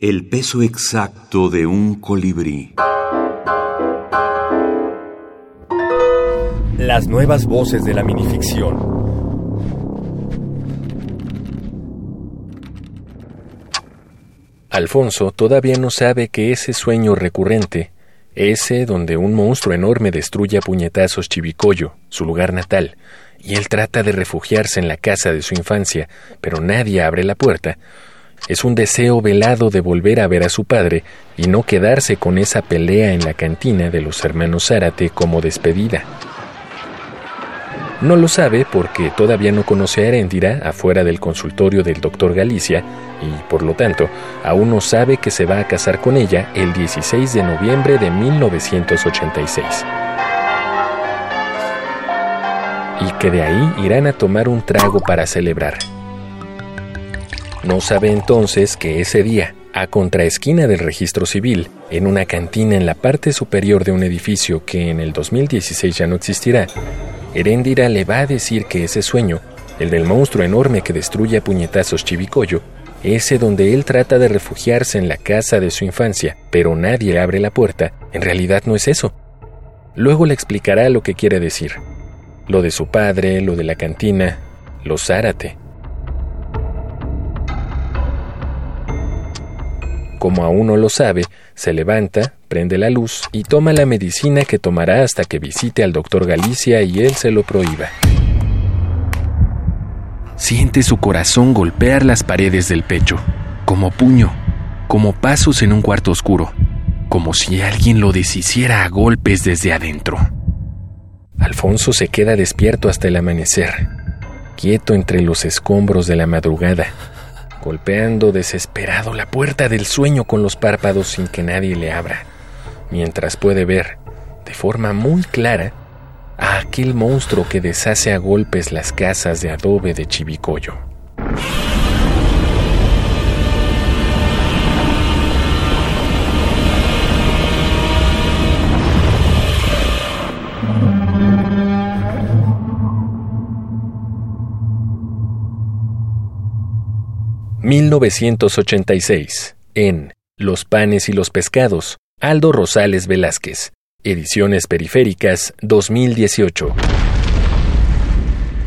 El peso exacto de un colibrí. Las nuevas voces de la minificción. Alfonso todavía no sabe que ese sueño recurrente, ese donde un monstruo enorme destruye a puñetazos Chivicoyo, su lugar natal, y él trata de refugiarse en la casa de su infancia, pero nadie abre la puerta, es un deseo velado de volver a ver a su padre y no quedarse con esa pelea en la cantina de los hermanos Zárate como despedida. No lo sabe porque todavía no conoce a Heréndira afuera del consultorio del doctor Galicia y, por lo tanto, aún no sabe que se va a casar con ella el 16 de noviembre de 1986. Y que de ahí irán a tomar un trago para celebrar. No sabe entonces que ese día, a contraesquina del registro civil, en una cantina en la parte superior de un edificio que en el 2016 ya no existirá, Heréndira le va a decir que ese sueño, el del monstruo enorme que destruye a puñetazos Chivicoyo, ese donde él trata de refugiarse en la casa de su infancia, pero nadie abre la puerta, en realidad no es eso. Luego le explicará lo que quiere decir. Lo de su padre, lo de la cantina, lo Zárate. Como aún no lo sabe, se levanta, prende la luz y toma la medicina que tomará hasta que visite al doctor Galicia y él se lo prohíba. Siente su corazón golpear las paredes del pecho, como puño, como pasos en un cuarto oscuro, como si alguien lo deshiciera a golpes desde adentro. Alfonso se queda despierto hasta el amanecer, quieto entre los escombros de la madrugada, golpeando desesperado la puerta del sueño con los párpados sin que nadie le abra mientras puede ver, de forma muy clara, a aquel monstruo que deshace a golpes las casas de adobe de Chivicoyo. ...1986... en Los panes y los pescados... Aldo Rosales Velázquez. Ediciones Periféricas 2018.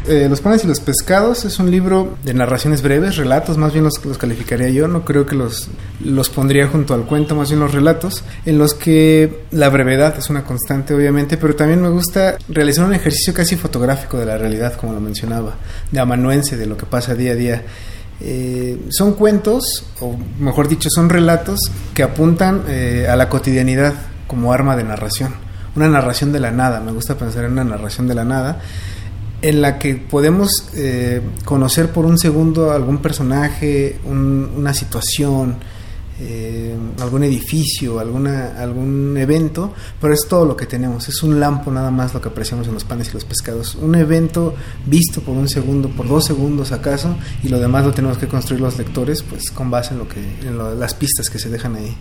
Eh, los panes y los pescados es un libro de narraciones breves, relatos, más bien los, calificaría yo, no creo que los, los pondría junto al cuento, más bien los relatos, en los que la brevedad es una constante obviamente, pero también me gusta realizar un ejercicio casi fotográfico de la realidad, como lo mencionaba, de amanuense, de lo que pasa día a día. Eh, son cuentos, o mejor dicho, son relatos que apuntan eh, a la cotidianidad como arma de narración. Una narración de la nada, me gusta pensar en una narración de la nada, en la que podemos eh, conocer por un segundo algún personaje, una situación, eh, algún edificio, alguna, algún evento, pero es todo lo que tenemos, es un lampo nada más lo que apreciamos en los panes y los pescados, un evento visto por un segundo, por dos segundos acaso, y lo demás lo tenemos que construir los lectores, pues con base en lo que, en las pistas que se dejan ahí.